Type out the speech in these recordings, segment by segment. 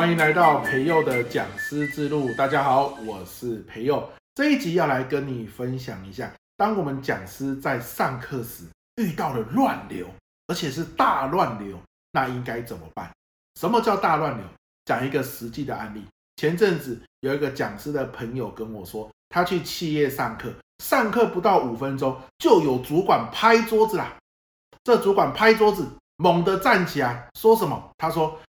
欢迎来到培祐的讲师之路。大家好，我是培祐。这一集要来跟你分享一下，当我们讲师在上课时遇到了乱流，而且是大乱流，那应该怎么办？什么叫大乱流？讲一个实际的案例。前阵子有一个讲师的朋友跟我说，他去企业上课，上课不到五分钟，就有主管拍桌子啦。这主管拍桌子，猛地站起来，说什么？他说：“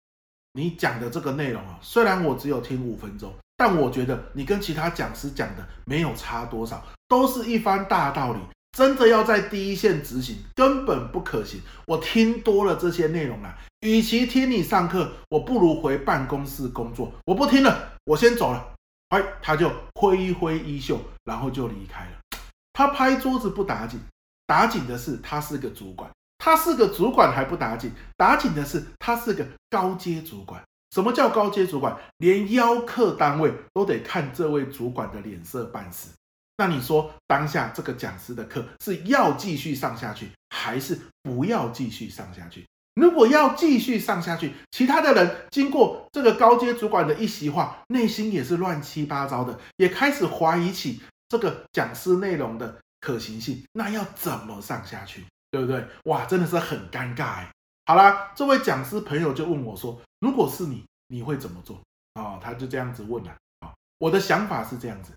你讲的这个内容啊，虽然我只有听五分钟，但我觉得你跟其他讲师讲的没有差多少，都是一番大道理。真的要在第一线执行，根本不可行。我听多了这些内容啊，与其听你上课，我不如回办公室工作。我不听了，我先走了。”哎，他就挥一挥衣袖，然后就离开了。他拍桌子不打紧，打紧的是他是个主管。他是个主管还不打紧，打紧的是他是个高阶主管。什么叫高阶主管？连邀客单位都得看这位主管的脸色办事。那你说当下这个讲师的课是要继续上下去，还是不要继续上下去？如果要继续上下去，其他的人经过这个高阶主管的一席话，内心也是乱七八糟的，也开始怀疑起这个讲师内容的可行性。那要怎么上下去？对不对？哇，真的是很尴尬哎。好啦，这位讲师朋友就问我说：“如果是你，你会怎么做？”哦，他就这样子问了。啊，我的想法是这样子：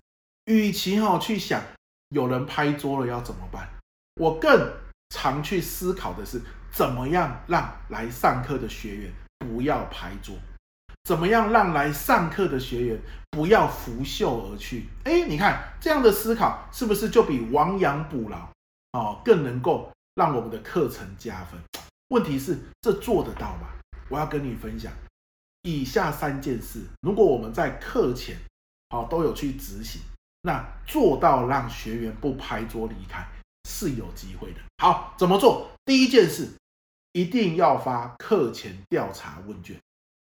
与其哈去想有人拍桌了要怎么办，我更常去思考的是怎么样让来上课的学员不要拍桌，怎么样让来上课的学员不要拂袖而去。哎，你看这样的思考是不是就比亡羊补牢哦更能够？让我们的课程加分。问题是这做得到吗？我要跟你分享以下三件事。如果我们在课前好都有去执行，那做到让学员不拍桌离开是有机会的。好，怎么做？第一件事，一定要发课前调查问卷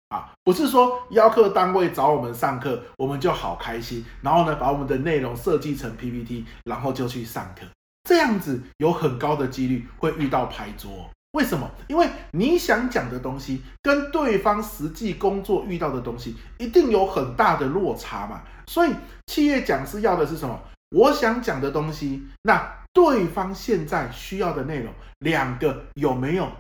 啊！不是说邀课单位找我们上课，我们就好开心，然后呢，把我们的内容设计成 PPT，然后就去上课。这样子有很高的几率会遇到拍桌，为什么？因为你想讲的东西跟对方实际工作遇到的东西一定有很大的落差嘛。所以企业讲师要的是什么？我想讲的东西，那对方现在需要的内容，两个有没有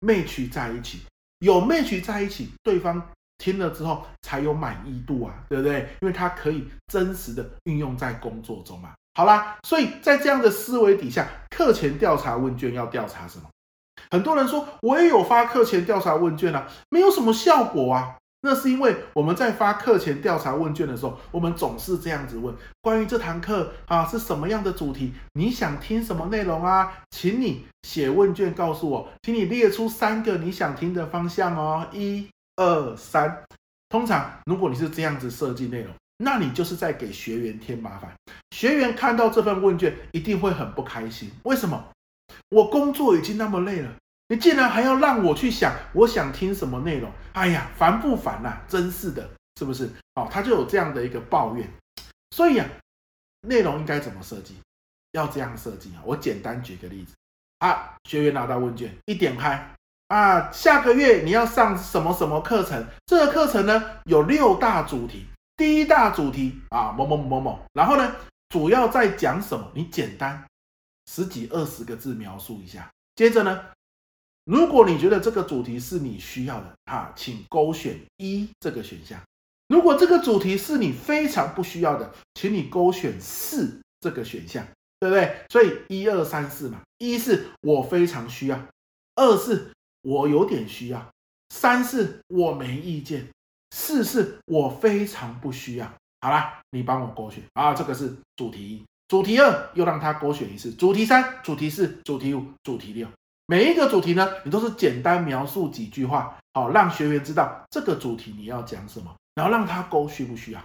match 在一起？有 match 在一起，对方听了之后才有满意度啊，对不对？因为他可以真实的运用在工作中嘛。好啦，所以在这样的思维底下，课前调查问卷要调查什么？很多人说，我也有发课前调查问卷啊，没有什么效果啊。那是因为我们在发课前调查问卷的时候，我们总是这样子问：关于这堂课啊，是什么样的主题？你想听什么内容啊？请你写问卷告诉我，请你列出三个你想听的方向哦，一、二、三。通常，如果你是这样子设计内容。那你就是在给学员添麻烦，学员看到这份问卷一定会很不开心。为什么？我工作已经那么累了，你竟然还要让我去想我想听什么内容？哎呀，烦不烦呐？真是的，是不是？哦，他就有这样的一个抱怨。所以啊，内容应该怎么设计？要这样设计啊！我简单举个例子啊，学员拿到问卷一点开啊，下个月你要上什么什么课程？这个课程呢，有六大主题。第一大主题啊，某某某某，然后呢，主要在讲什么？你简单十几二十个字描述一下。接着呢，如果你觉得这个主题是你需要的啊，请勾选一这个选项；如果这个主题是你非常不需要的，请你勾选四这个选项，对不对？所以一二三四嘛，一是我非常需要，二是我有点需要，三是我没意见。四是我非常不需要。好啦，你帮我勾选啊，这个是主题一，主题二又让他勾选一次，主题三、主题四、主题五、主题六，每一个主题呢，你都是简单描述几句话，好让学员知道这个主题你要讲什么，然后让他勾需不需要。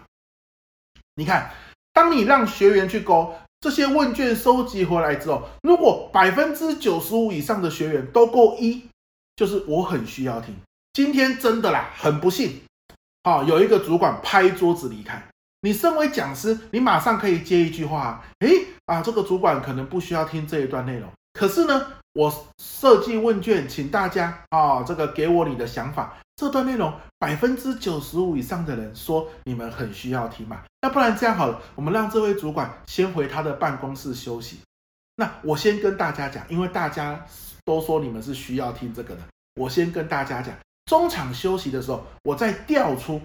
你看，当你让学员去勾这些问卷收集回来之后，如果百分之九十五以上的学员都勾一，就是我很需要听。今天真的啦，很不幸。好，有一个主管拍桌子离开。你身为讲师，你马上可以接一句话：诶啊，这个主管可能不需要听这一段内容。可是呢，我设计问卷，请大家啊，这个给我你的想法。这段内容百分之九十五以上的人说你们很需要听嘛？那不然这样好了，我们让这位主管先回他的办公室休息。那我先跟大家讲，因为大家都说你们是需要听这个的，我先跟大家讲，中场休息的时候，我再调出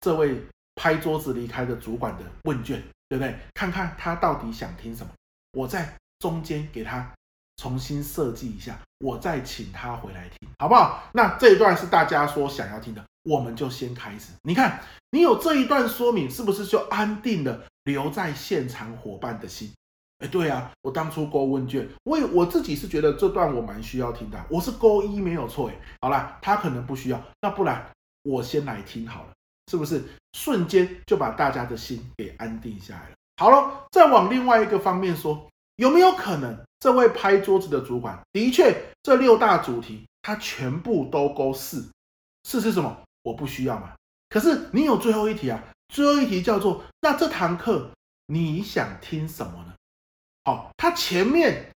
这位拍桌子离开的主管的问卷，对不对？看看他到底想听什么，我在中间给他重新设计一下，我再请他回来听，好不好？那这一段是大家说想要听的，我们就先开始。你看，你有这一段说明，是不是就安定了留在现场伙伴的心？哎，对啊，我当初勾问卷，我我自己是觉得这段我蛮需要听的，我是勾一没有错。哎，好啦，他可能不需要，那不然我先来听好了，是不是？瞬间就把大家的心给安定下来了。好了，再往另外一个方面说，有没有可能这位拍桌子的主管的确这六大主题他全部都勾四？四是什么？我不需要嘛。可是你有最后一题啊，最后一题叫做那这堂课你想听什么呢？好，他前面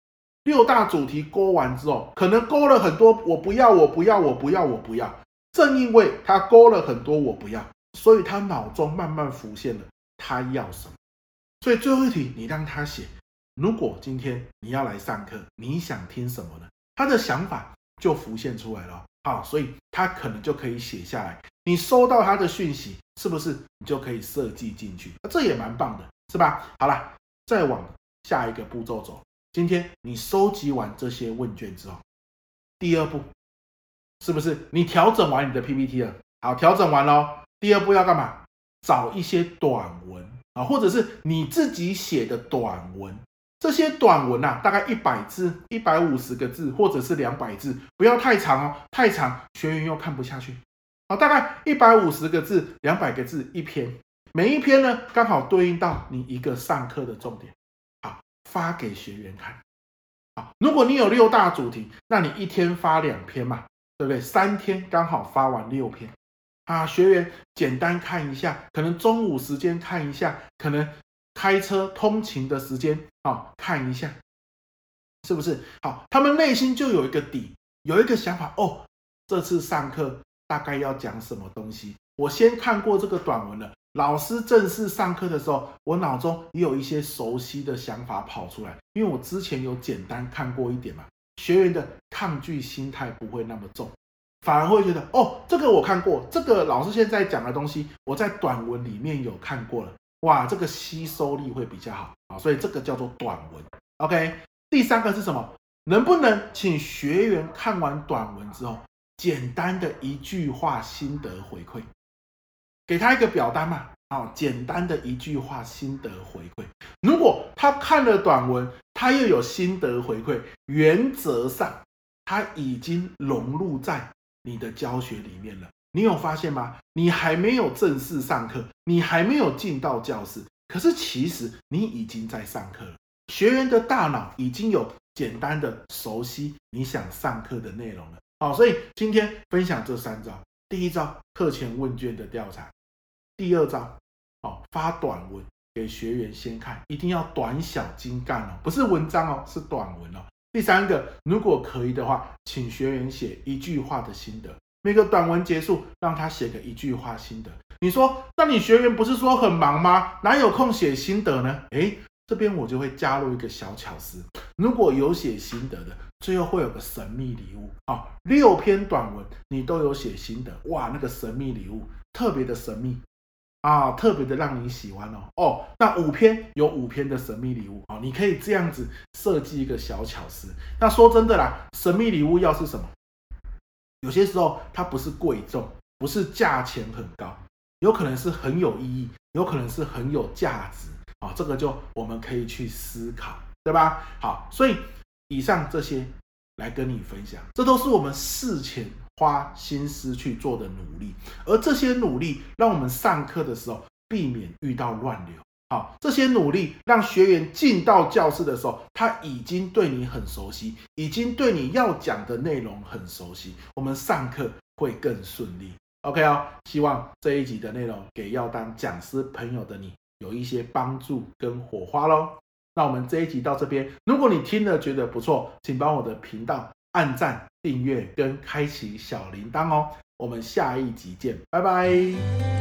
六大主题勾完之后，可能勾了很多我不要，我不要，我不要，我不要。正因为他勾了很多我不要，所以他脑中慢慢浮现了他要什么。所以最后一题你让他写，如果今天你要来上课，你想听什么呢？他的想法就浮现出来了。好，所以他可能就可以写下来。你收到他的讯息，是不是你就可以设计进去？这也蛮棒的，是吧？好了，再往。下一个步骤走。今天你收集完这些问卷之后，第二步是不是你调整完你的 PPT 了？好，调整完了。第二步要干嘛？找一些短文啊，或者是你自己写的短文。这些短文啊，大概一百字、一百五十个字，或者是两百字，不要太长哦，太长学员又看不下去。好，大概一百五十个字、两百个字一篇，每一篇呢刚好对应到你一个上课的重点。发给学员看，好，如果你有六大主题，那你一天发两篇嘛，对不对？三天刚好发完六篇，啊，学员简单看一下，可能中午时间看一下，可能开车通勤的时间啊看一下，是不是？好，他们内心就有一个底，有一个想法哦，这次上课大概要讲什么东西，我先看过这个短文了。老师正式上课的时候，我脑中也有一些熟悉的想法跑出来，因为我之前有简单看过一点嘛。学员的抗拒心态不会那么重，反而会觉得哦，这个我看过，这个老师现在讲的东西，我在短文里面有看过了，哇，这个吸收力会比较好啊，所以这个叫做短文。OK，第三个是什么？能不能请学员看完短文之后，简单的一句话心得回馈？给他一个表单嘛，好，简单的一句话心得回馈。如果他看了短文，他又有心得回馈，原则上他已经融入在你的教学里面了。你有发现吗？你还没有正式上课，你还没有进到教室，可是其实你已经在上课了。学员的大脑已经有简单的熟悉你想上课的内容了。好，所以今天分享这三招。第一招，课前问卷的调查。第二招，哦，发短文给学员先看，一定要短小精干哦，不是文章哦，是短文哦。第三个，如果可以的话，请学员写一句话的心得，每个短文结束，让他写个一句话心得。你说，那你学员不是说很忙吗？哪有空写心得呢？诶，这边我就会加入一个小巧思，如果有写心得的，最后会有个神秘礼物啊，六篇短文你都有写心得，哇，那个神秘礼物特别的神秘。啊，特别的让你喜欢哦哦，那五篇有五篇的神秘礼物啊，你可以这样子设计一个小巧思。那说真的啦，神秘礼物要是什么？有些时候它不是贵重，不是价钱很高，有可能是很有意义，有可能是很有价值啊。这个就我们可以去思考，对吧？好，所以以上这些来跟你分享，这都是我们事前。花心思去做的努力，而这些努力让我们上课的时候避免遇到乱流。好，这些努力让学员进到教室的时候，他已经对你很熟悉，已经对你要讲的内容很熟悉，我们上课会更顺利。OK 哦，希望这一集的内容给要当讲师朋友的你有一些帮助跟火花喽。那我们这一集到这边，如果你听了觉得不错，请帮我的频道按赞。订阅跟开启小铃铛哦，我们下一集见，拜拜。